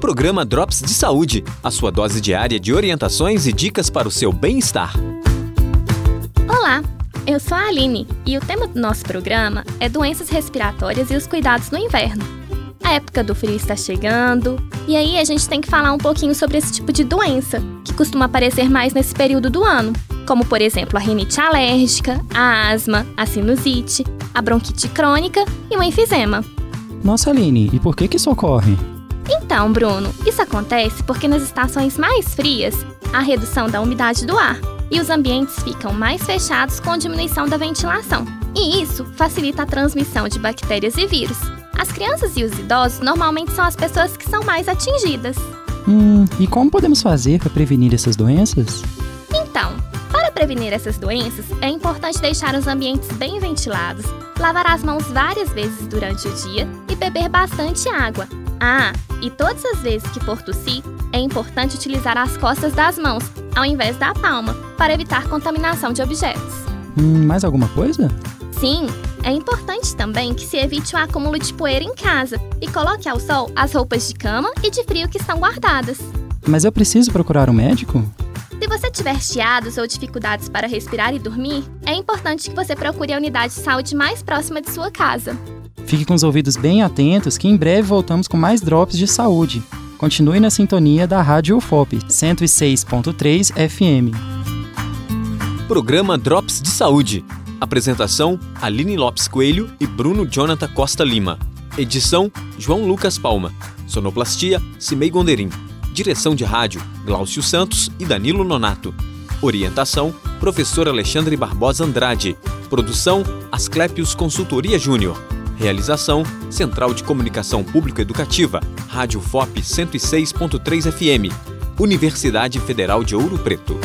Programa Drops de Saúde, a sua dose diária de orientações e dicas para o seu bem-estar. Olá, eu sou a Aline e o tema do nosso programa é doenças respiratórias e os cuidados no inverno. A época do frio está chegando, e aí a gente tem que falar um pouquinho sobre esse tipo de doença, que costuma aparecer mais nesse período do ano, como por exemplo a rinite alérgica, a asma, a sinusite, a bronquite crônica e o enfisema. Nossa, Aline, e por que que isso ocorre? Então, Bruno, isso acontece porque nas estações mais frias há redução da umidade do ar e os ambientes ficam mais fechados com diminuição da ventilação. E isso facilita a transmissão de bactérias e vírus. As crianças e os idosos normalmente são as pessoas que são mais atingidas. Hum, e como podemos fazer para prevenir essas doenças? Então, para prevenir essas doenças, é importante deixar os ambientes bem ventilados, lavar as mãos várias vezes durante o dia e beber bastante água. Ah, e todas as vezes que for tossir, é importante utilizar as costas das mãos, ao invés da palma, para evitar contaminação de objetos. Hum, mais alguma coisa? Sim, é importante também que se evite o acúmulo de poeira em casa e coloque ao sol as roupas de cama e de frio que estão guardadas. Mas eu preciso procurar um médico? Se você tiver chiados ou dificuldades para respirar e dormir, é importante que você procure a unidade de saúde mais próxima de sua casa. Fique com os ouvidos bem atentos que em breve voltamos com mais drops de saúde. Continue na sintonia da Rádio UFOP 106.3 FM. Programa Drops de Saúde. Apresentação: Aline Lopes Coelho e Bruno Jonathan Costa Lima. Edição: João Lucas Palma. Sonoplastia: Cimei Gonderim. Direção de rádio: Glaucio Santos e Danilo Nonato. Orientação: Professor Alexandre Barbosa Andrade. Produção: Asclepios Consultoria Júnior. Realização: Central de Comunicação Público Educativa, Rádio FOP 106.3 FM, Universidade Federal de Ouro Preto.